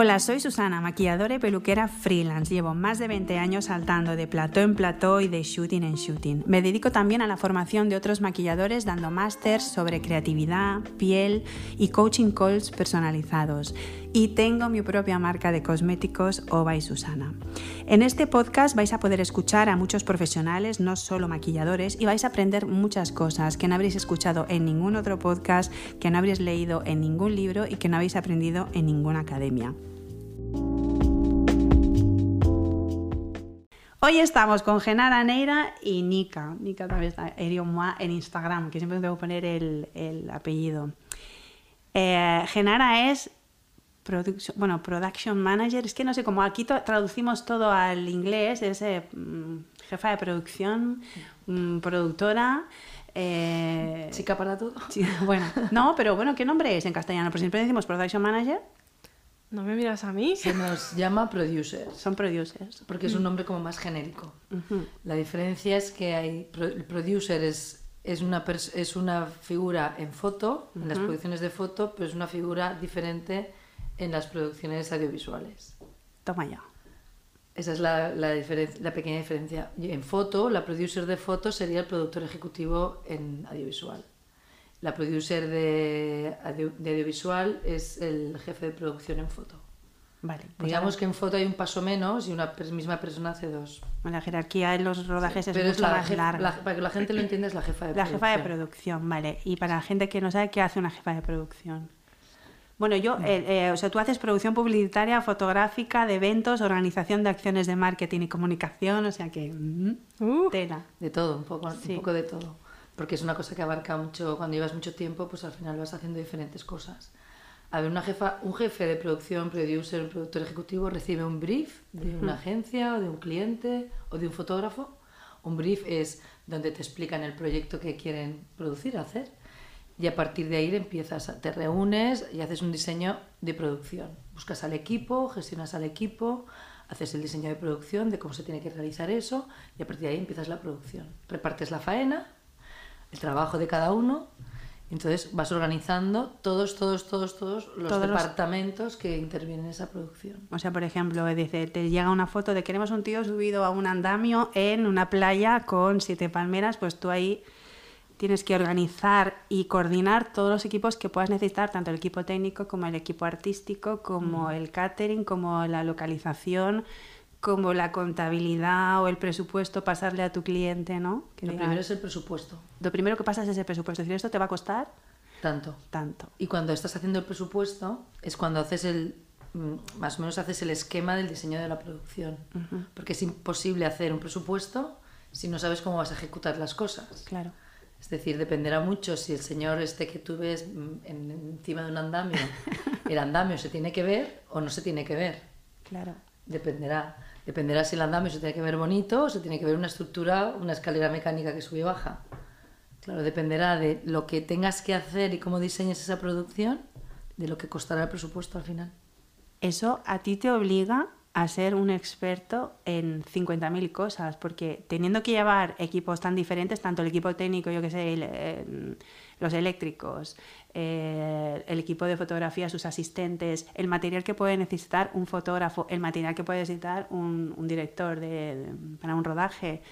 Hola, soy Susana, maquilladora y peluquera freelance. Llevo más de 20 años saltando de plató en plató y de shooting en shooting. Me dedico también a la formación de otros maquilladores dando másters sobre creatividad, piel y coaching calls personalizados. Y tengo mi propia marca de cosméticos Ova y Susana. En este podcast vais a poder escuchar a muchos profesionales, no solo maquilladores, y vais a aprender muchas cosas que no habréis escuchado en ningún otro podcast, que no habréis leído en ningún libro y que no habéis aprendido en ninguna academia. Hoy estamos con Genara Neira y Nika. Nika también está en Instagram, que siempre tengo que poner el, apellido. Eh, Genara es production, bueno, production manager. Es que no sé cómo aquí traducimos todo al inglés. Es eh, mm, jefa de producción, mm, productora. Eh, Chica para todo. bueno, no, pero bueno, ¿qué nombre es en castellano? Pues siempre decimos production manager. ¿No me miras a mí? Se nos llama producers. Son producers. Porque es un nombre como más genérico. La diferencia es que hay, el producer es, es, una, es una figura en foto, en las producciones de foto, pero es una figura diferente en las producciones audiovisuales. Toma ya. Esa es la, la, la pequeña diferencia. En foto, la producer de foto sería el productor ejecutivo en audiovisual. La producer de, audiovisual es el jefe de producción en foto. Vale. Pues Digamos que en foto hay un paso menos y una misma persona hace dos. La jerarquía en los rodajes es mucho la más larga. para que la gente lo entienda es la jefa de la producción. La jefa de producción, vale. Y para la gente que no sabe qué hace una jefa de producción. Bueno, yo, eh, eh, o sea, tú haces producción publicitaria, fotográfica, de eventos, organización de acciones de marketing y comunicación, o sea que... Mm, uh, tela. De todo, un poco, un poco de todo porque es una cosa que abarca mucho, cuando llevas mucho tiempo, pues al final vas haciendo diferentes cosas. A ver, una jefa, un jefe de producción, producer, un productor ejecutivo recibe un brief de una agencia o de un cliente o de un fotógrafo. Un brief es donde te explican el proyecto que quieren producir, hacer. Y a partir de ahí empiezas, te reúnes y haces un diseño de producción. Buscas al equipo, gestionas al equipo, haces el diseño de producción de cómo se tiene que realizar eso y a partir de ahí empiezas la producción. Repartes la faena el trabajo de cada uno. Entonces vas organizando todos, todos, todos, todos los departamentos que intervienen en esa producción. O sea, por ejemplo, dice, te llega una foto de queremos un tío subido a un andamio en una playa con siete palmeras, pues tú ahí tienes que organizar y coordinar todos los equipos que puedas necesitar, tanto el equipo técnico como el equipo artístico, como el catering, como la localización, como la contabilidad o el presupuesto, pasarle a tu cliente, ¿no? lo primero es el presupuesto. Lo primero que pasas es el presupuesto. Es decir, esto te va a costar tanto. Tanto. Y cuando estás haciendo el presupuesto es cuando haces el mm, más o menos haces el esquema del diseño de la producción, porque es imposible hacer un presupuesto si no sabes cómo vas a ejecutar las cosas. Claro. Es decir, dependerá mucho si el señor este que tú ves mm, encima de un andamio, el andamio se tiene que ver o no se tiene que ver. Claro. Dependerá. Dependerá si el andamio se tiene que ver bonito o se tiene que ver una estructura, una escalera mecánica que sube y baja. Claro, dependerá de lo que tengas que hacer y cómo diseñes esa producción, de lo que costará el presupuesto al final. Eso a ti te obliga a ser un experto en 50.000 cosas, porque teniendo que llevar equipos tan diferentes, tanto el equipo técnico, yo que sé, los eléctricos, eh, el equipo de fotografía, sus asistentes, el material que puede necesitar un fotógrafo, el material que puede necesitar un, director de, para un rodaje,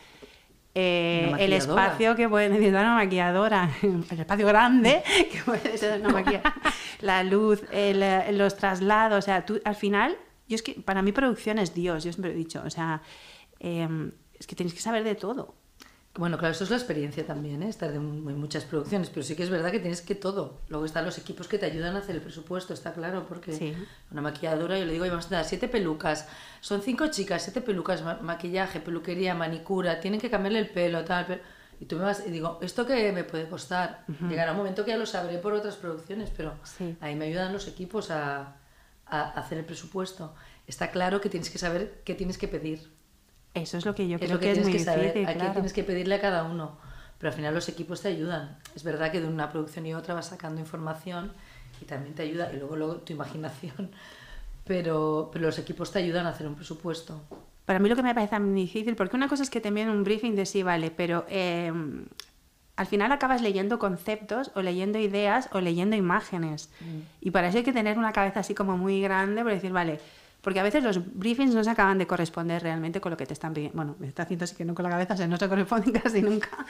eh, el espacio que puede necesitar una maquilladora, el espacio grande que puede necesitar una maquilladora, la luz, los traslados, o sea, tú al final, yo es que para mí producción es Dios, yo siempre he dicho, o sea, em, es que tienes que saber de todo. Bueno, claro, eso es la experiencia también, ¿eh? estar en muchas producciones, pero sí que es verdad que tienes que todo. Luego están los equipos que te ayudan a hacer el presupuesto, está claro, porque una maquilladora, yo le digo, vamos a dar siete pelucas, son cinco chicas, siete pelucas, maquillaje, peluquería, manicura, tienen que cambiarle el pelo, tal, y tú me vas y digo, ¿esto qué me puede costar? Llegará un momento que ya lo sabré por otras producciones, pero ahí me ayudan los equipos a, a hacer el presupuesto. Está claro que tienes que saber qué tienes que pedir eso es lo que yo creo que, es muy que saber, difícil, Aquí tienes que pedirle a cada uno, pero al final los equipos te ayudan. Es verdad que de una producción y otra vas sacando información y también te ayuda, y luego, luego tu imaginación, pero, pero los equipos te ayudan a hacer un presupuesto. Para mí lo que me parece muy difícil, porque una cosa es que te envíen un briefing de sí, vale, pero em, al final acabas leyendo conceptos o leyendo ideas o leyendo imágenes. Mm. Y para eso hay que tener una cabeza así como muy grande para decir, vale, porque a veces los briefings no se acaban de corresponder realmente con lo que te están pidiendo. Bueno, me está haciendo así que no con la cabeza, o sea, no se corresponden casi nunca.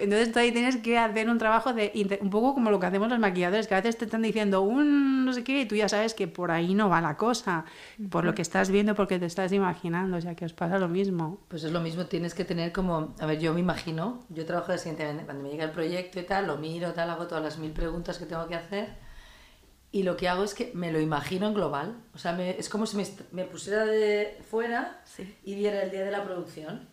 Entonces tú ahí tienes que hacer un trabajo de un poco como lo que hacemos los maquilladores, que a veces te están diciendo un no sé qué y tú ya sabes que por ahí no va la cosa, por lo que estás viendo, porque te estás imaginando, o sea, que os pasa lo mismo. Pues es lo mismo, tienes que tener como, a ver, yo me imagino, yo trabajo de siguiente cuando me llega el proyecto y tal, lo miro, tal, hago todas las mil preguntas que tengo que hacer y lo que hago es que me lo imagino en global, o sea, me- es como si me, me pusiera de fuera Sí. y viera el día de la producción.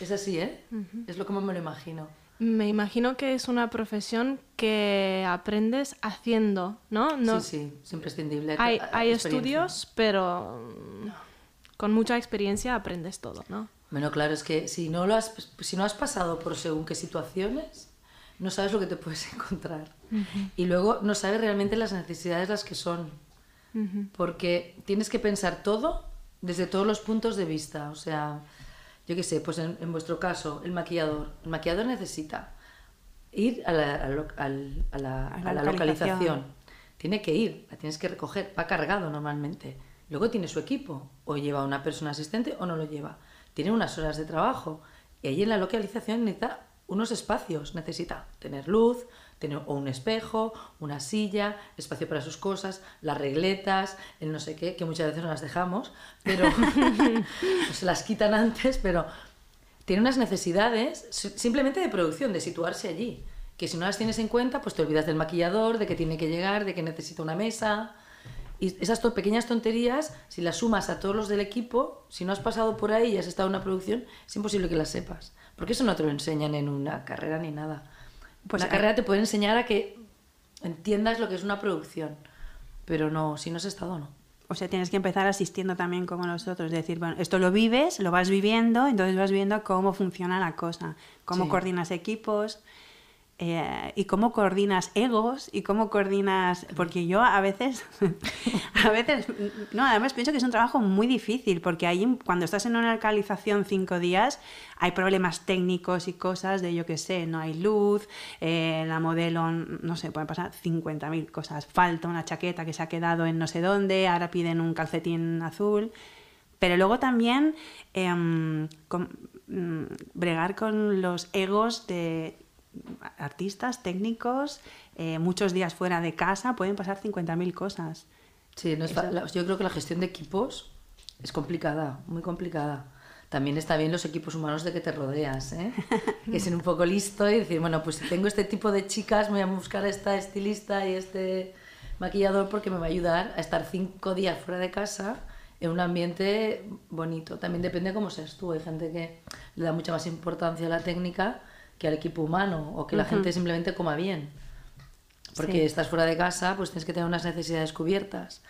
Es así, ¿eh? Es lo como me lo imagino. Me imagino que es una profesión que aprendes haciendo, ¿no? no Sí, sí, es imprescindible. Hay, hay estudios, pero con mucha experiencia aprendes todo, ¿no? Bueno, claro, es que si no, lo has, si no has pasado por según qué situaciones, no sabes lo que te puedes encontrar. Y luego no sabes realmente las necesidades las que son. Porque tienes que pensar todo desde todos los puntos de vista. O sea, yo qué sé, pues en, en vuestro caso, el maquillador. El maquillador necesita ir a la, a lo- al- a la- A la a la localización. localización. Tiene que ir, la tienes que recoger, va cargado normalmente. Luego tiene su equipo, o lleva una persona asistente o no lo lleva. Tiene unas horas de trabajo y allí en la localización necesita unos espacios, necesita tener luz, tener o un espejo, una silla, espacio para sus cosas, las regletas, el no sé qué, que muchas veces no las dejamos, pero se las quitan antes, pero tiene unas necesidades si- simplemente de producción, de situarse allí. Que si no las tienes en cuenta, pues te olvidas del maquillador, de que tiene que llegar, de que necesita una mesa. Y esas to- pequeñas tonterías, si las sumas a todos los del equipo, si no has pasado por ahí y has estado en una producción, es imposible que las sepas. Porque eso no te lo enseñan en una carrera ni nada. Pues la hay- carrera te puede enseñar a que entiendas lo que es una producción. Pero no, si no has estado, no. O sea, tienes que empezar asistiendo también como nosotros, es decir, bueno, esto lo vives, lo vas viviendo, entonces vas viendo cómo funciona la cosa, cómo Sí. coordinas equipos eh, y cómo coordinas egos y cómo coordinas, porque yo a veces, a veces, no, además pienso que es un trabajo muy difícil, porque ahí cuando estás en una localización cinco días hay problemas técnicos y cosas de yo que sé, no hay luz, eh, la modelo, no sé, pueden pasar 50.000 cosas, falta una chaqueta que se ha quedado en no sé dónde, ahora piden un calcetín azul. Pero luego también em, mm, bregar con los egos de artistas, técnicos, eh, muchos días fuera de casa, pueden pasar 50.000 cosas. Sí, no es fa- la- yo creo que la gestión de equipos es complicada, muy complicada. También está bien los equipos humanos de que te rodeas, ¿eh? que ser un poco listo y decir, bueno, pues si tengo este tipo de chicas, voy a buscar a esta estilista y este maquillador porque me va a ayudar a estar cinco días fuera de casa en un ambiente bonito. También depende cómo seas tú. Hay gente que le da mucha más importancia a la técnica que al equipo humano o que la gente simplemente coma bien. Porque Sí. estás fuera de casa, pues tienes que tener unas necesidades cubiertas.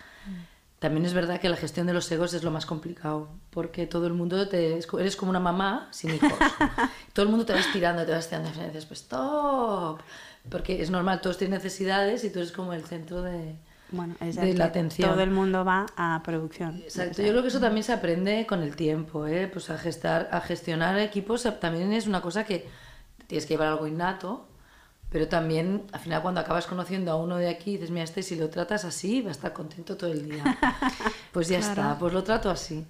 También es verdad que la gestión de los egos es lo más complicado, porque todo el mundo te, eres como una mamá sin hijos. todo el mundo te va estirando, te va estirando y dices, pues stop. Porque es normal, todos tienen necesidades y tú eres como el centro de, Bueno, de la atención. todo el mundo va a producción. Exacto, yo creo que eso también se aprende con el tiempo, ¿eh? Pues a, gestar, a gestionar equipos también es una cosa que tienes que llevar algo innato, pero también al final cuando acabas conociendo a uno de aquí dices, mira, este si lo tratas así va a estar contento todo el día. Pues ya está, pues lo trato así.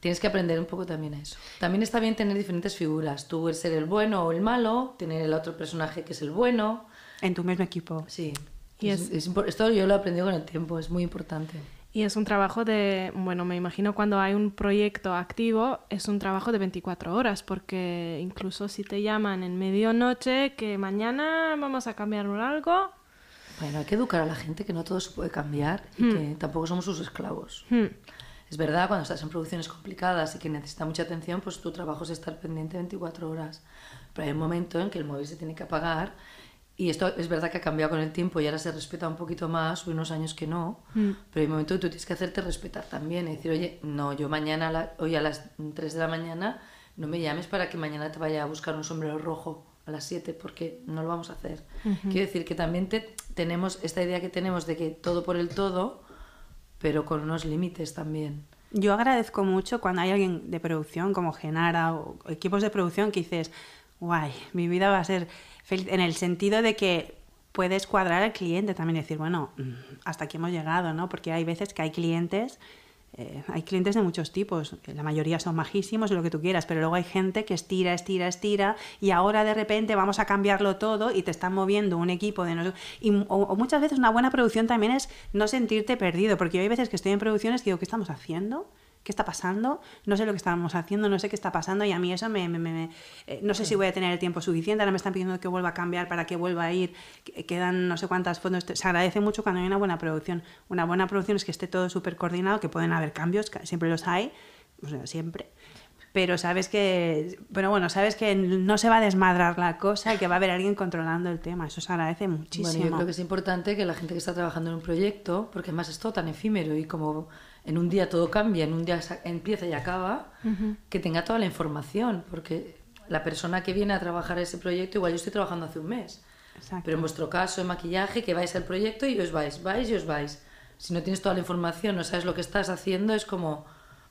Tienes que aprender un poco también a eso. También está bien tener diferentes figuras, tú el ser el bueno o el malo, tener el otro personaje que es el bueno, En tu mismo equipo. sí. Y Es- es- es impor- esto yo lo he aprendido con el tiempo, es muy importante. Y es un trabajo de, bueno, me imagino cuando hay un proyecto activo, es un trabajo de 24 horas, porque incluso si te llaman en medianoche que mañana vamos a cambiar algo, Bueno, hay que educar a la gente que no todo se puede cambiar y que tampoco somos sus esclavos. hmm, Es verdad, cuando estás en producciones complicadas y que necesita mucha atención, pues tu trabajo es estar pendiente 24 horas. Pero hay un momento en que el móvil se tiene que apagar y esto es verdad que ha cambiado con el tiempo y ahora se respeta un poquito más, hubo unos años que no, pero hay un momento que tú tienes que hacerte respetar también y decir, oye, no, yo mañana, a la- hoy a las 3 de la mañana, no me llames para que mañana te vaya a buscar un sombrero rojo a las 7 porque no lo vamos a hacer. Quiero decir que también te- tenemos esta idea que tenemos de que todo por el todo, pero con unos límites también. Yo agradezco mucho cuando hay alguien de producción como Genara o equipos de producción que dices, guay, mi vida va a ser feliz en el sentido de que puedes cuadrar al cliente también decir, bueno, mm, hasta aquí hemos llegado, ¿no? Porque hay veces que hay clientes eh, hay clientes de muchos tipos, la mayoría son majísimos, lo que tú quieras, pero luego hay gente que estira, estira, estira y ahora de repente vamos a cambiarlo todo y te están moviendo un equipo de nosotros. Y, o, muchas veces una buena producción también es no sentirte perdido, porque hay veces que estoy en producciones y digo, ¿qué estamos haciendo? ¿Qué está pasando? No sé lo que estábamos haciendo, no sé qué está pasando y a mí eso me... me, eh, no sé si voy a tener el tiempo suficiente, ahora me están pidiendo que vuelva a cambiar para que vuelva a ir, quedan no sé cuántas fotos, se agradece mucho cuando hay una buena producción. Una buena producción es que esté todo súper coordinado, que pueden haber cambios, siempre los hay, o sea, siempre, pero sabes que, pero bueno, sabes que no se va a desmadrar la cosa y que va a haber alguien controlando el tema. Eso se agradece muchísimo. Bueno, yo creo que es importante que la gente que está trabajando en un proyecto, porque además es todo tan efímero y como en un día todo cambia, en un día empieza y acaba, que tenga toda la información, porque la persona que viene a trabajar ese proyecto, igual yo estoy trabajando hace un mes, pero en vuestro caso, en maquillaje, que vais al proyecto y os vais, vais y os vais. Si no tienes toda la información, no sabes lo que estás haciendo, es como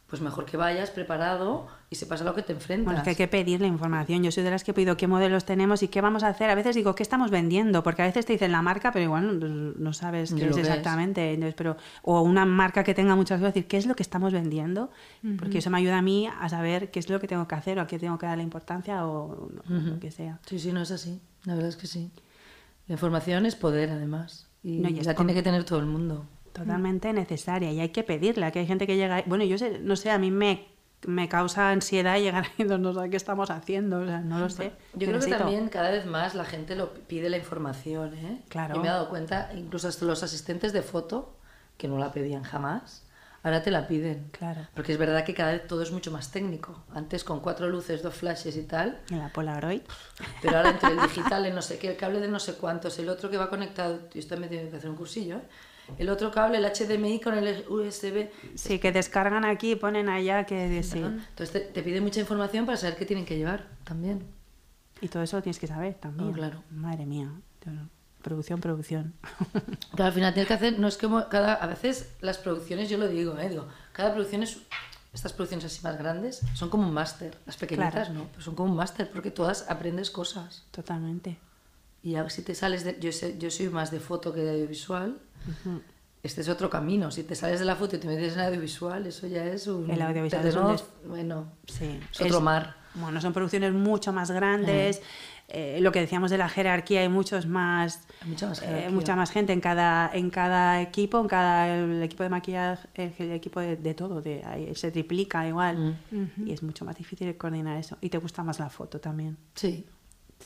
pues mejor que vayas preparado y sepas a lo que te enfrentas. Bueno, es que hay que pedir la información. Yo soy de las que pido qué modelos tenemos y qué vamos a hacer. A veces digo, ¿qué estamos vendiendo? Porque a veces te dicen la marca, pero igual no, sabes qué es exactamente. Entonces, pero, o una marca que tenga muchas cosas, decir, ¿qué es lo que estamos vendiendo? Porque eso me ayuda a mí a saber qué es lo que tengo que hacer o a qué tengo que dar la importancia o lo que sea. Sí, sí, no es así. La verdad es que sí. La información es poder, además. Y, la tiene que tener todo el mundo totalmente necesaria y hay que pedirla, que hay gente que llega, bueno, yo sé, no sé, a mí me, me causa ansiedad llegar ahí, no sé qué estamos haciendo, o sea, no lo sé. Yo creo que también cada vez más la gente lo pide la información, ¿eh? Claro. Y me he dado cuenta, incluso hasta los asistentes de foto, que no la pedían jamás, ahora te la piden. Claro. Porque es verdad que cada vez todo es mucho más técnico. Antes con cuatro luces, dos flashes y tal. En la Polaroid. Pero ahora entre el digital, el no sé qué, el cable de no sé cuántos, el otro que va conectado, yo estoy me que hacer un cursillo, ¿eh? El otro cable, el HDMI con el USB. Sí, que descargan aquí y ponen allá que sí. Entonces te, pide mucha información para saber qué tienen que llevar también. Y todo eso lo tienes que saber también. Oh, claro. Madre mía. Producción, producción. Claro, al final tienes que hacer, no es como cada, a veces las producciones, yo lo digo, ¿eh? digo, cada producción es, estas producciones así más grandes son como un máster, las pequeñitas no, pero son como un máster porque todas aprendes cosas. Totalmente. Y si te sales de, yo, sé, yo soy más de foto que de audiovisual, este es otro camino. Si te sales de la foto y te metes en audiovisual, eso ya es un. El audiovisual es un. Bueno, sí. es otro mar. Bueno, son producciones mucho más grandes. Eh, lo que decíamos de la jerarquía, hay muchos más, mucha más, eh, mucha más gente en cada, en cada equipo, en cada el equipo de maquillaje, el, equipo de, todo, de, se triplica igual y es mucho más difícil coordinar eso. Y te gusta más la foto también. sí,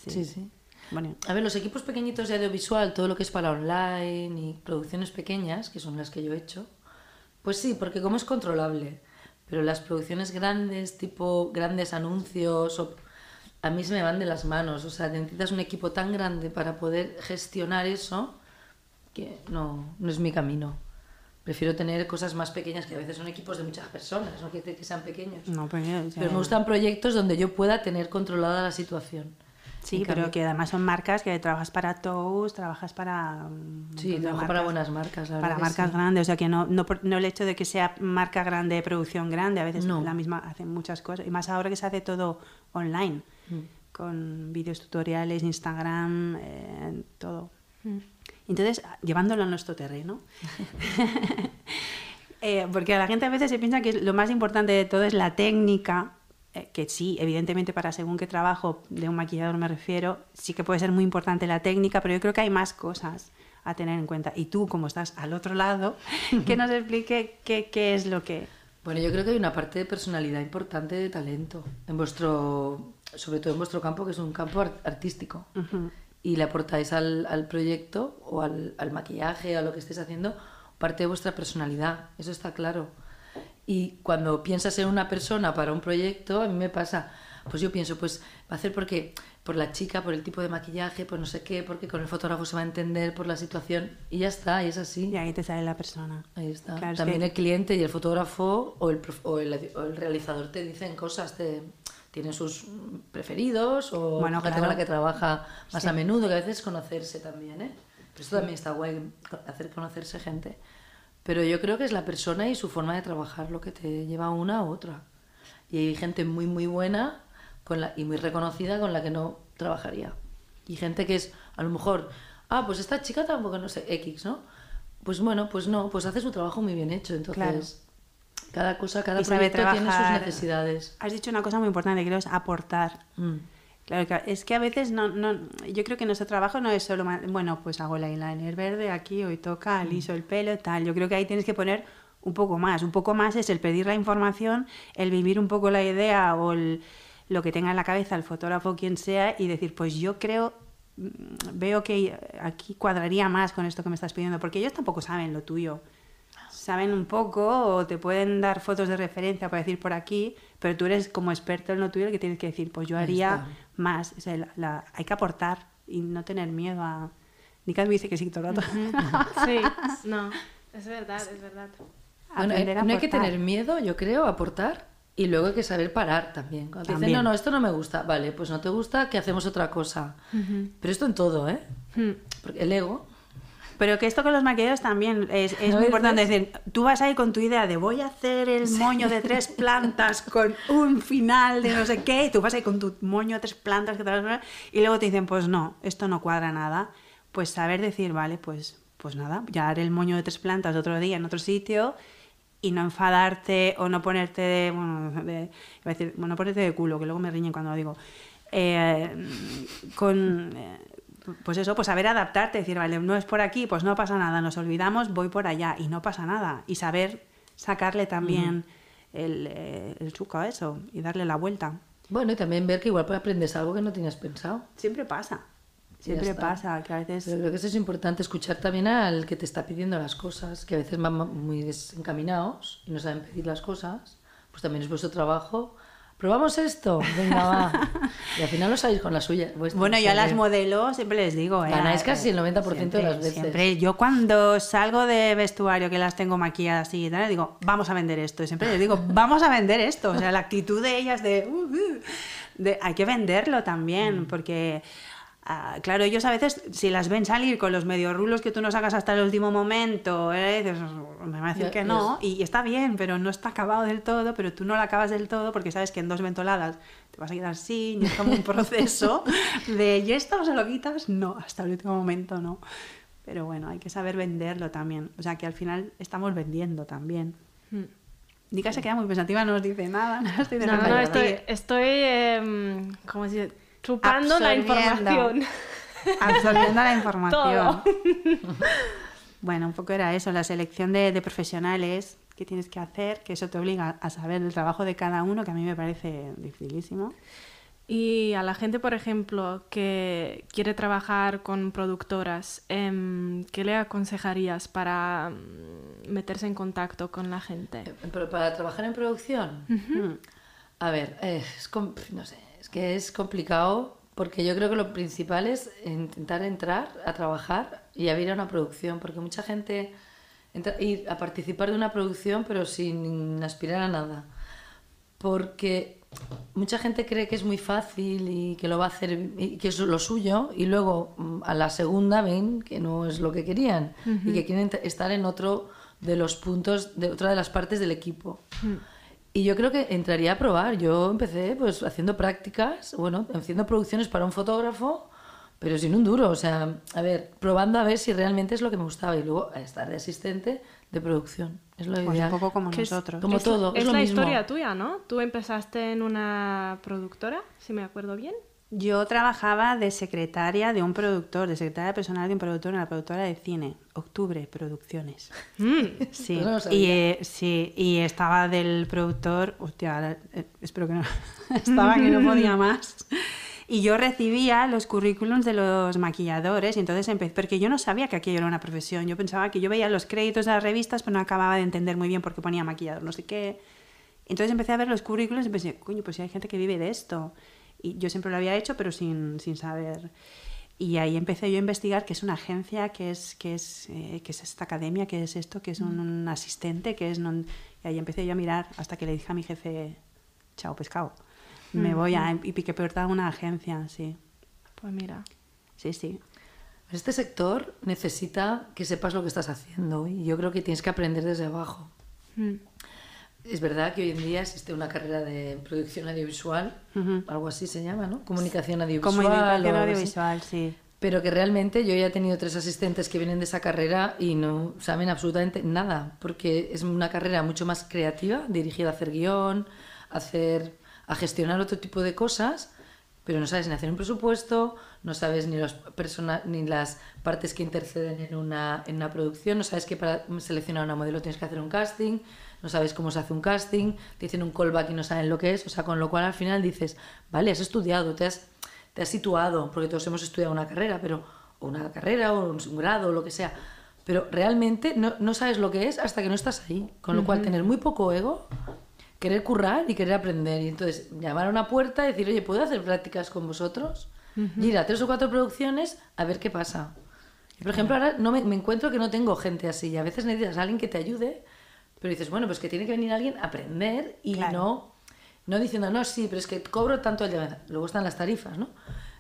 sí. sí. A ver, los equipos pequeñitos de audiovisual, todo lo que es para online y producciones pequeñas, que son las que yo he hecho, pues sí, porque como es controlable. Pero las producciones grandes, tipo grandes anuncios, a mí se me van de las manos. O sea, necesitas un equipo tan grande para poder gestionar eso que no, no es mi camino. Prefiero tener cosas más pequeñas, que a veces son equipos de muchas personas, no quiere decir que sean pequeños. No, pero, pero me gustan proyectos donde yo pueda tener controlada la situación. Sí, pero que además son marcas que trabajas para Toast, trabajas para... Sí, trabajo para buenas marcas, Para marcas grandes, o sea que no, no, no, el hecho de que sea marca grande, de producción grande, a veces la misma hacen muchas cosas, y más ahora que se hace todo online, mm. con vídeos tutoriales, Instagram, eh, todo. Mm. Entonces, llevándolo a nuestro terreno, eh, porque a la gente a veces se piensa que lo más importante de todo es la técnica, que sí, evidentemente para según qué trabajo de un maquillador me refiero, sí que puede ser muy importante la técnica, pero yo creo que hay más cosas a tener en cuenta. Y tú, como estás al otro lado, que nos explique qué, qué es lo que... Bueno, yo creo que hay una parte de personalidad importante de talento, en vuestro, sobre todo en vuestro campo, que es un campo artístico. Y le aportáis al, al proyecto o al, al maquillaje, a lo que estéis haciendo, parte de vuestra personalidad, eso está claro. Y cuando piensas en una persona para un proyecto, a mí me pasa, pues yo pienso, pues va a ser porque por la chica, por el tipo de maquillaje, por no sé qué, porque con el fotógrafo se va a entender, por la situación, y ya está, y es así. Y ahí te sale la persona. Ahí está. También el cliente y el fotógrafo o el, o el, o el realizador te dicen cosas, te, tienen sus preferidos o bueno, la la que trabaja más a menudo, que a veces conocerse también, ¿eh? Pero esto también está guay, hacer conocerse gente. Pero yo creo que es la persona y su forma de trabajar lo que te lleva a una a otra. Y hay gente muy, muy buena con la, y muy reconocida con la que no trabajaría. Y gente que es, a lo mejor, ah, pues esta chica tampoco, no sé, X, ¿no? Pues bueno, pues no, pues hace su trabajo muy bien hecho. Entonces, cada cosa, cada proyecto tiene sus necesidades. Has dicho una cosa muy importante, creo, es aportar. Mm. Claro, es que a veces no, no, yo creo que nuestro trabajo no es solo, bueno, pues hago el eyeliner verde aquí, hoy toca, aliso el pelo, tal. Yo creo que ahí tienes que poner un poco más. Un poco más es el pedir la información, el vivir un poco la idea o lo que tenga en la cabeza el fotógrafo, quien sea, y decir, pues yo creo, mm, veo que aquí cuadraría más con esto que me estás pidiendo, porque ellos tampoco saben lo tuyo saben un poco o te pueden dar fotos de referencia para decir por aquí, pero tú eres como experto en lo tuyo que tienes que decir, pues yo haría más. hay que aportar y no tener miedo a... Nika me dice que sí todo el rato. Sí, no, es verdad, es verdad. Bueno, eh, no hay que tener miedo, yo creo, a aportar y luego hay que saber parar también. Cuando dicen, no, no, esto no me gusta, vale, pues no te gusta, que hacemos otra cosa. Pero esto en todo, ¿eh? Porque el ego pero que esto con los maquilladores también es, muy importante. decir, tú vas ahí con tu idea de voy a hacer el moño de tres plantas con un final de no sé qué, y tú vas ahí con tu moño de tres plantas que te y luego te dicen, pues no, esto no cuadra nada. Pues saber decir, vale, pues, pues nada, ya haré el moño de tres plantas otro día en otro sitio y no enfadarte o no ponerte de, bueno, de, decir, bueno, ponerte de culo, que luego me riñen cuando lo digo. Eh, con, eh, pues eso, pues saber adaptarte, decir, vale, no es por aquí, pues no pasa nada, nos olvidamos, voy por allá y no pasa nada. Y saber sacarle también el, eh, el chuco a eso y darle la vuelta. Bueno, y también ver que igual aprendes algo que no tenías pensado. Siempre pasa. Siempre pasa, que a veces... Pero creo que eso es importante, escuchar también al que te está pidiendo las cosas, que a veces van muy desencaminados y no saben pedir las cosas. Pues también es vuestro trabajo probamos esto, venga, va. Y al final lo sabéis con la suya. Bueno, yo a las modelos siempre les digo, ¿eh? Ganáis casi el 90% de las veces. Siempre, yo cuando salgo de vestuario que las tengo maquilladas y tal, digo, vamos a vender esto. Y siempre les digo, vamos a vender esto. O sea, la actitud de ellas de, uh, uh", de hay que venderlo también, mm. porque Ah, claro, ellos a veces, si las ven salir con los medio rulos que tú no sacas hasta el último momento, ¿eh? me va a decir que no, y, está bien, pero no está acabado del todo, pero tú no lo acabas del todo porque sabes que en dos ventoladas te vas a quedar sin, y es como un proceso de, ¿y esto se lo quitas? No, hasta el último momento no. Pero bueno, hay que saber venderlo también, o sea que al final estamos vendiendo también. Hmm. Nika se queda muy pensativa, no nos dice nada. No, estoy, no, no, estoy, estoy eh, ¿cómo se Chupando la información. Absorbiendo la información. bueno, un poco era eso, la selección de, profesionales que tienes que hacer, que eso te obliga a saber el trabajo de cada uno, que a mí me parece dificilísimo. Y a la gente, por ejemplo, que quiere trabajar con productoras, em, ¿qué le aconsejarías para mm, meterse en contacto con la gente? Eh, ¿Pero para trabajar en producción? A ver, eh, es, no sé, es que es complicado porque yo creo que lo principal es intentar entrar a trabajar y a ir a una producción, porque mucha gente entra, ir a participar de una producción pero sin aspirar a nada. Porque mucha gente cree que es muy fácil y que lo va a hacer y que es lo suyo y luego mm, a la segunda ven que no es lo que querían y que quieren estar en otro de los puntos de otra de las partes del equipo. Mm. Y yo creo que entraría a probar. Yo empecé pues haciendo prácticas, bueno, haciendo producciones para un fotógrafo, pero sin un duro. O sea, a ver, probando a ver si realmente es lo que me gustaba y luego estar de asistente de producción. Es lo pues un poco como nosotros. Como todo. Es, la historia tuya, ¿no? Tú empezaste en una productora, si me acuerdo bien. Yo trabajaba de secretaria de un productor, de secretaria personal de un productor en la productora de cine, Octubre Producciones. Mm. Sí, y, eh, sí, y estaba del productor, hostia, eh, espero que no, estaba que no podía más. Y yo recibía los currículums de los maquilladores y entonces empecé, porque yo no sabía que aquello era una profesión, yo pensaba que yo veía los créditos de las revistas, pero no acababa de entender muy bien por qué ponía maquillador, no sé qué. Entonces empecé a ver los currículums y pensé, coño, pues si hay gente que vive de esto. Y yo siempre lo había hecho, pero sin, sin saber. Y ahí empecé yo a investigar qué es una agencia, qué es, qué es, eh, qué es esta academia, qué es esto, qué es un, mm. asistente, qué es... Y ahí empecé yo a mirar hasta que le dije a mi jefe, chao pescado, me voy a... Y piqué peor una agencia, sí. Pues mira. Sí, sí. Este sector necesita que sepas lo que estás haciendo y yo creo que tienes que aprender desde abajo. Mm es verdad que hoy en día existe una carrera de producción audiovisual, algo así se llama, ¿no? Comunicación audiovisual. Comunicación audiovisual, sí. Pero que realmente yo ya he tenido tres asistentes que vienen de esa carrera y no saben absolutamente nada, porque es una carrera mucho más creativa, dirigida a hacer guion, a, hacer, a gestionar otro tipo de cosas, pero no sabes ni hacer un presupuesto, no sabes ni, los ni las partes que interceden en una, en una producción, no sabes que para seleccionar una modelo tienes que hacer un casting, no sabes cómo se hace un casting, te dicen un callback y no saben lo que es, o sea, con lo cual al final dices, vale, has estudiado, te has te has situado, porque todos hemos estudiado una carrera, pero o una carrera o un, grado o lo que sea, pero realmente no, no, sabes lo que es hasta que no estás ahí. Con lo cual, tener muy poco ego, querer currar y querer aprender. Y entonces, llamar a una puerta y decir, oye, ¿puedo hacer prácticas con vosotros? Y ir a tres o cuatro producciones a ver qué pasa. por ejemplo, ahora no me, me, encuentro que no tengo gente así. Y a veces necesitas a alguien que te ayude, pero dices, bueno, pues que tiene que venir alguien a aprender y no no diciendo, no, sí, pero es que cobro tanto al. Luego están las tarifas, ¿no?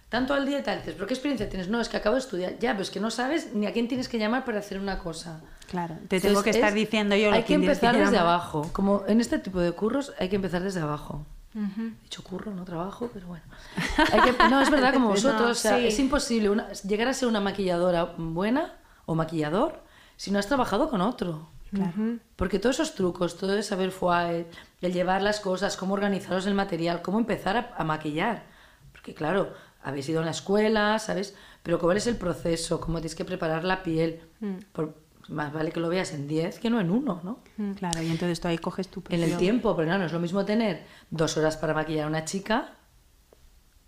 Tanto al día y tal. Dices, ¿pero qué experiencia tienes? No, es que acabo de estudiar. Ya, pero es que no sabes ni a quién tienes que llamar para hacer una cosa. Claro, te tengo que estar diciendo yo lo Hay que empezar desde abajo. Como en este tipo de curros hay que empezar desde abajo. He dicho curro, no trabajo, pero bueno. no, es verdad, como vosotros, o sea, es imposible llegar a ser una maquilladora buena o maquillador si no has trabajado con otro. Porque todos esos trucos, todo el saber foie, el llevar las cosas, cómo organizaros el material, cómo empezar a, maquillar. Porque claro, habéis ido a la escuela, ¿sabes? Pero cuál es el proceso, cómo tienes que preparar la piel. Mm. más vale que lo veas en 10 que no en uno, ¿no? Mm. Claro, y entonces tú ahí coges tu En el tiempo, pero no, no es lo mismo tener dos horas para maquillar a una chica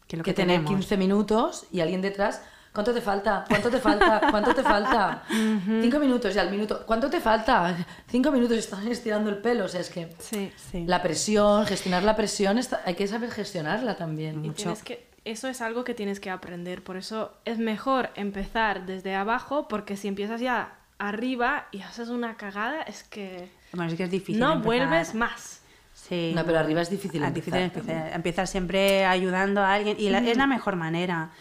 que, lo que, que tener 15 minutos y alguien detrás ¿Cuánto te falta? ¿Cuánto te falta? ¿Cuánto te falta? Cinco minutos ya al minuto. ¿Cuánto te falta? Cinco minutos y están estirando el pelo. O sea, es que sí, sí. la presión, gestionar la presión, hay que saber gestionarla también. Y tienes que, eso es algo que tienes que aprender. Por eso es mejor empezar desde abajo, porque si empiezas ya arriba y haces una cagada, es que, bueno, es, que es difícil. No vuelves más. Sí. No, pero arriba es difícil. Es difícil empezar, siempre ayudando a alguien y es la mejor manera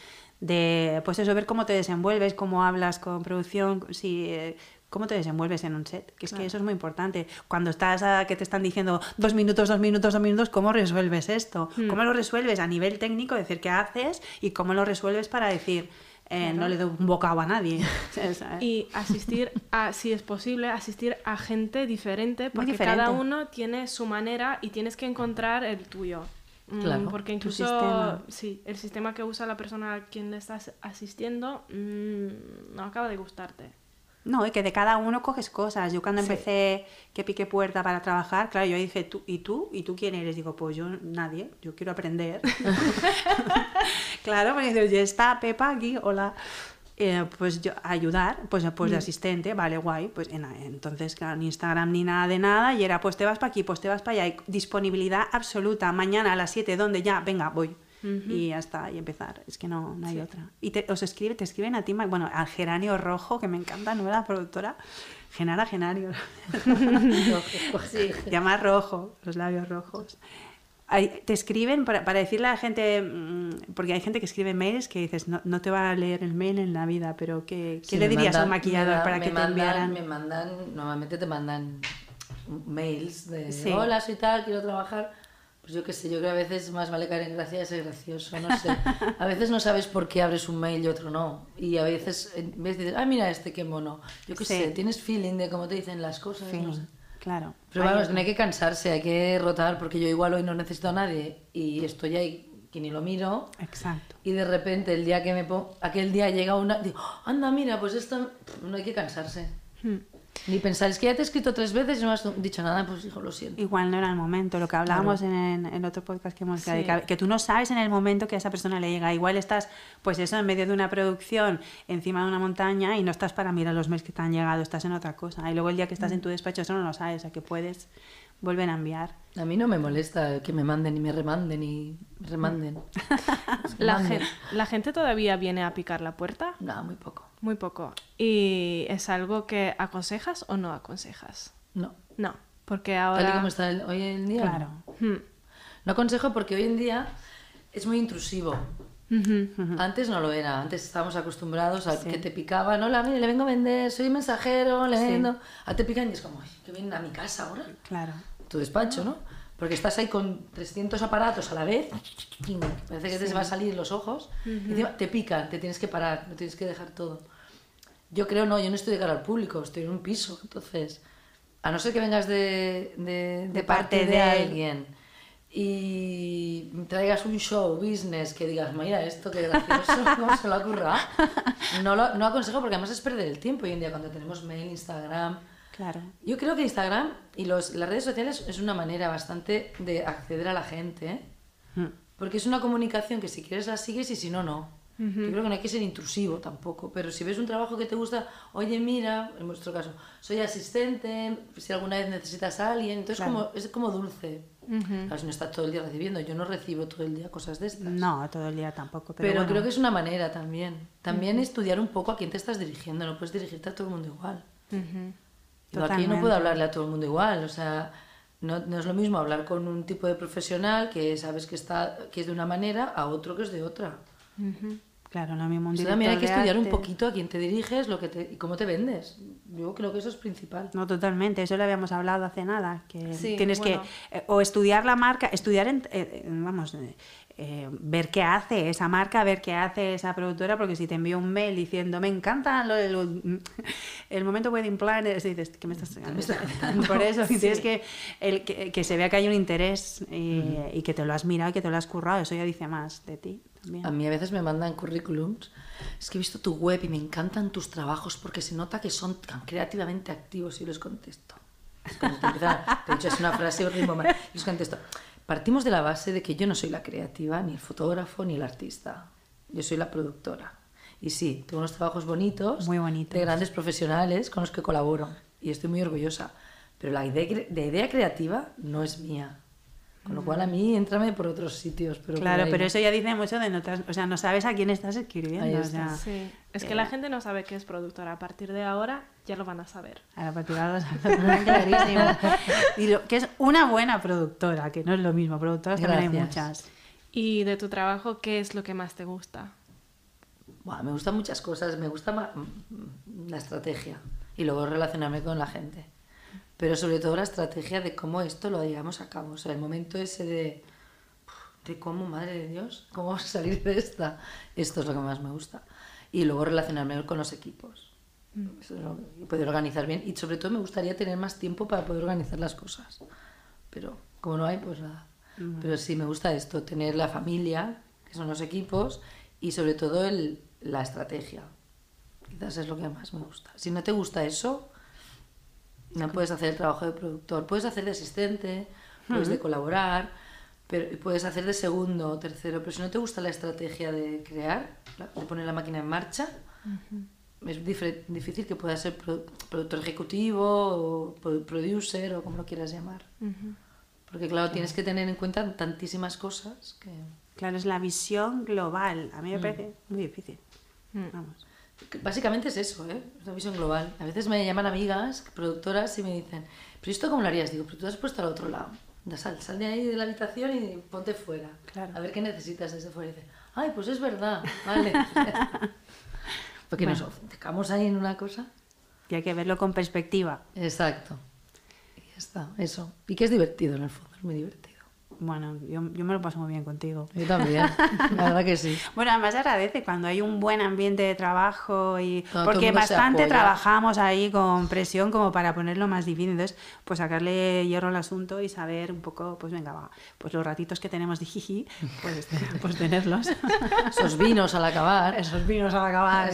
de, pues eso, ver cómo te desenvuelves, cómo hablas con producción, si, eh, cómo te desenvuelves en un set, que es que eso es muy importante. Cuando estás a, que te están diciendo dos minutos, dos minutos, dos minutos, ¿cómo resuelves esto? Hmm. ¿Cómo lo resuelves a nivel técnico, decir qué haces y cómo lo resuelves para decir... Eh, no le doy un bocado a nadie. y asistir a, si es posible, asistir a gente diferente, porque cada uno tiene su manera y tienes que encontrar el tuyo. Mm, porque incluso sí, el sistema que usa la persona a quien le estás asistiendo mm, no acaba de gustarte. No, y que de cada uno coges cosas. Yo cuando empecé que pique puerta para trabajar, claro, yo dije, ¿tú y tú? ¿Y tú quién eres? Digo, pues yo nadie, yo quiero aprender. claro, porque yo está Pepa aquí, hola. Eh, pues yo ayudar, pues, pues de mm. asistente, vale, guay, pues entonces claro, ni Instagram ni nada de nada, y era pues te vas para aquí, pues te vas para allá, disponibilidad absoluta, mañana a las 7, ¿dónde? Ya, venga, voy. Y ya está, y empezar. Es que no, no hay otra. Y te, os escribe, te escriben a ti, bueno, al Geranio Rojo, que me encanta. La productora. Genara Genario. sí, llama rojo, los labios rojos te escriben para, para, decirle a la gente, mm, porque hay gente que escribe mails que dices, no, no te va a leer el mail en la vida, pero ¿qué, qué le dirías a un maquillador para que te enviaran? Me mandan, normalmente te mandan mails de, hola, soy tal, quiero trabajar. Pues yo qué sé, yo creo que a veces más vale caer en gracia ser gracioso, no sé. A veces no sabes por qué abres un mail y otro no. Y a veces en vez de decir, ah, mira este, qué mono. Yo qué sé, tienes feeling de cómo te dicen las cosas. Claro. Pero vamos, no hay que cansarse, hay que rotar, porque yo igual hoy no necesito a nadie y estoy ahí que ni lo miro. Exacto. Y de repente el día que me pongo, aquel día llega una, digo, anda, mira, pues esto, no hay que cansarse. Hmm. Ni pensar, es que ya te he escrito tres veces y no has dicho nada, pues hijo, lo siento. Igual no era el momento, lo que hablábamos en, en, otro podcast que hemos sí. que, tú no sabes en el momento que a esa persona le llega. Igual estás, pues eso, en medio de una producción, encima de una montaña y no estás para mirar los mails que te han llegado, estás en otra cosa. Y luego el día que estás en mm. tu despacho, eso no lo sabes, a que puedes volver a enviar. A mí no me molesta que me manden y me remanden y remanden. la, gente, ¿La gente todavía viene a picar la puerta? No, muy poco. Muy poco. ¿Y es algo que aconsejas o no aconsejas? No. No, porque ahora... Tal y como está hoy en día. Claro. Hmm. No aconsejo porque hoy en día es muy intrusivo. Antes no lo era, antes estábamos acostumbrados a que te picaban, hola, mire, le vengo a vender, soy mensajero, le vendo, a te pican y es como, que vienen a mi casa ahora. Claro. Tu despacho, ¿no? Porque estás ahí con 300 aparatos a la vez, parece que te va a salir los ojos, y te pican, te tienes que parar, no tienes que dejar todo. Yo creo, no, yo no estoy de cara al público, estoy en un piso, entonces, a no ser que vengas de, de, de, parte, de, alguien y traigas un show business que digas, mira, esto qué gracioso, ¿cómo se lo ocurra? No lo no aconsejo porque además es perder el tiempo hoy en día cuando tenemos mail, Instagram, Claro. Yo creo que Instagram y los, las redes sociales es una manera bastante de acceder a la gente, ¿eh? Mm. porque es una comunicación que si quieres la sigues y si no, no. Yo creo que no hay que ser intrusivo tampoco, pero si ves un trabajo que te gusta, oye, mira, en vuestro caso, soy asistente, si alguna vez necesitas a alguien, entonces Claro. como, es como dulce. Ujú. Claro, si no estás todo el día recibiendo, yo no recibo todo el día cosas de estas. No, todo el día tampoco. Pero, Pero, bueno, creo que es una manera también. También estudiar un poco a quién te estás dirigiendo, no puedes dirigirte a todo el mundo igual. Aquí no puedo hablarle a todo el mundo igual, o sea, no, no es lo mismo hablar con un tipo de profesional que sabes que está que es de una manera a otro que es de otra. Claro, lo mismo un O sea, también hay que estudiar un poquito a quién te diriges lo que te, y cómo te vendes. Yo creo que eso es principal. No, totalmente, eso lo habíamos hablado hace nada, que Sí, tienes bueno. que eh, o estudiar la marca, estudiar, en- eh, eh, vamos, eh, ver qué hace esa marca, ver qué hace esa productora, porque si te envío un mail diciendo, me encanta lo, lo- el momento wedding planner, dices, ¿qué me estás contando? Por eso, y tienes que, el, que, que se vea que hay un interés y, y que te lo has mirado y que te lo has currado, eso ya dice más de ti también. A mí a veces me mandan currículums. Es que he visto tu web y me encantan tus trabajos porque se nota que son tan creativamente activos y les contesto. Es cuando te empiezan a- de hecho, es una frase mal. Y les contesto. Partimos de la base de que yo no soy la creativa, ni el fotógrafo, ni el artista. Yo soy la productora. Y sí, tengo unos trabajos bonitos, Muy bonitos. de grandes profesionales con los que colaboro. Y estoy muy orgullosa. Pero la idea, de idea creativa no es mía. Con lo cual a mí, entrame por otros sitios. Pero claro, pero eso ya dice mucho de notas, o sea, no sabes a quién estás escribiendo. O sea, Sí. Es que eh, la gente no sabe qué es productora. A partir de ahora ya lo van a saber. A la partida lo sabrán clarísimo. Y lo, que es una buena productora, que no es lo mismo. Productoras también hay Gracias. muchas. Y de tu trabajo, ¿qué es lo que más te gusta? Buah, me gustan muchas cosas, me gusta mm, la estrategia y luego relacionarme con la gente. Pero sobre todo la estrategia de cómo esto lo llevamos a cabo. O sea, el momento ese de, de cómo, madre de Dios, cómo vamos a salir de esta. Esto es lo que más me gusta. Y luego relacionarme con los equipos. Eso es lo- y poder organizar bien. Y sobre todo me gustaría tener más tiempo para poder organizar las cosas. Pero como no hay, pues nada. Pero sí me gusta esto, tener la familia, que son los equipos, y sobre todo el, la estrategia. Quizás es lo que más me gusta. Si no te gusta eso, no puedes hacer el trabajo de productor. Puedes hacer de asistente, puedes de colaborar, pero puedes hacer de segundo o tercero. Pero si no te gusta la estrategia de crear, de poner la máquina en marcha, es difícil que puedas ser pro- productor ejecutivo o pro- producer o como lo quieras llamar. Porque claro, tienes que tener en cuenta tantísimas cosas que... Claro, es la visión global. A mí me Mm. parece muy difícil. Mm. Vamos. Básicamente es eso, ¿eh? Es una visión global. A veces me llaman amigas, productoras, y me dicen, ¿pero esto cómo lo harías? Digo, pero tú has puesto al otro lado. Sal, sal de ahí de la habitación y ponte fuera. Claro. A ver qué necesitas desde fuera. Y dice, ay, pues es verdad, vale. Porque nos ofendemos ahí en una cosa. Y hay que verlo con perspectiva. Exacto. Y ya está, eso. Y que es divertido en el fondo, es muy divertido. Bueno, yo, yo me lo paso muy bien contigo. Yo también, la verdad que sí. Bueno, además agradece cuando hay un buen ambiente de trabajo y Cuando porque bastante trabajamos ahí con presión como para ponerlo más difícil. Entonces, pues sacarle hierro al asunto y saber un poco, pues venga, va, pues los ratitos que tenemos de jiji, pues, pues tenerlos. Esos vinos al acabar. Esos vinos al acabar,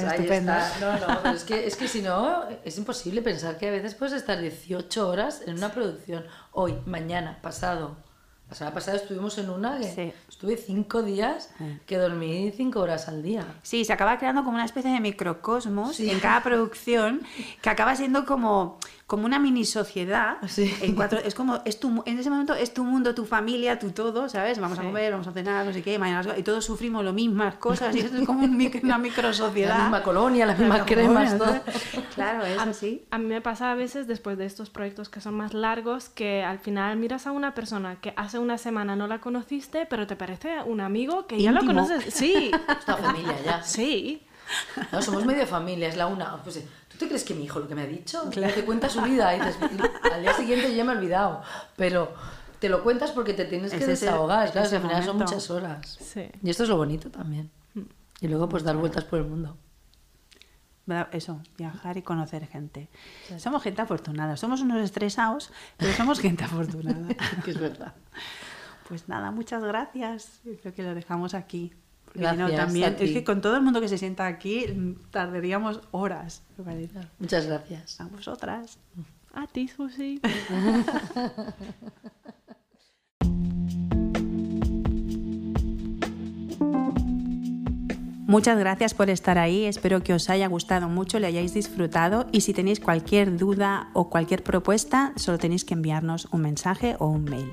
Pues. No, no, pero es que, es que si no, es imposible pensar que a veces puedes estar 18 horas en una producción. Hoy, mañana, pasado. La semana pasada estuvimos en una que Sí. estuve cinco días que dormí cinco horas al día. Sí, se acaba creando como una especie de microcosmos Sí. en cada producción que acaba siendo como, como una mini sociedad. Sí. En cuatro, es como, es tu, en ese momento es tu mundo, tu familia, tu todo, ¿sabes? Vamos a comer, vamos a cenar, no sé qué, mañana, las- y todos sufrimos las mismas cosas y es como un mic- una micro sociedad. La misma colonia, las mismas cremas, todo. Claro, es así. A mí me pasa a veces después de estos proyectos que son más largos que al final miras a una persona que hace una semana no la conociste, pero te parece un amigo que ya lo conoces. Sí, Esta familia ya. sí. No, somos medio familia, es la una. Pues, eh, tú ¿Tú te crees que mi hijo lo que me ha dicho? Claro. Te cuenta su vida y dices, al día siguiente ya me he olvidado. Pero te lo cuentas porque te tienes que desahogar, claro, al final son muchas horas. Sí. Y esto es lo bonito también. Y luego pues dar vueltas por el mundo. Eso, viajar y conocer gente. Somos gente afortunada. Somos unos estresados, pero somos gente afortunada. que es verdad. Pues nada, muchas gracias. Creo que lo dejamos aquí. Gracias también, a ti. es que con todo el mundo que se sienta aquí tardaríamos horas, me parece. Muchas gracias. A vosotras. A ti, Susi. Muchas gracias por estar ahí, espero que os haya gustado mucho, le hayáis disfrutado y si tenéis cualquier duda o cualquier propuesta, solo tenéis que enviarnos un mensaje o un mail.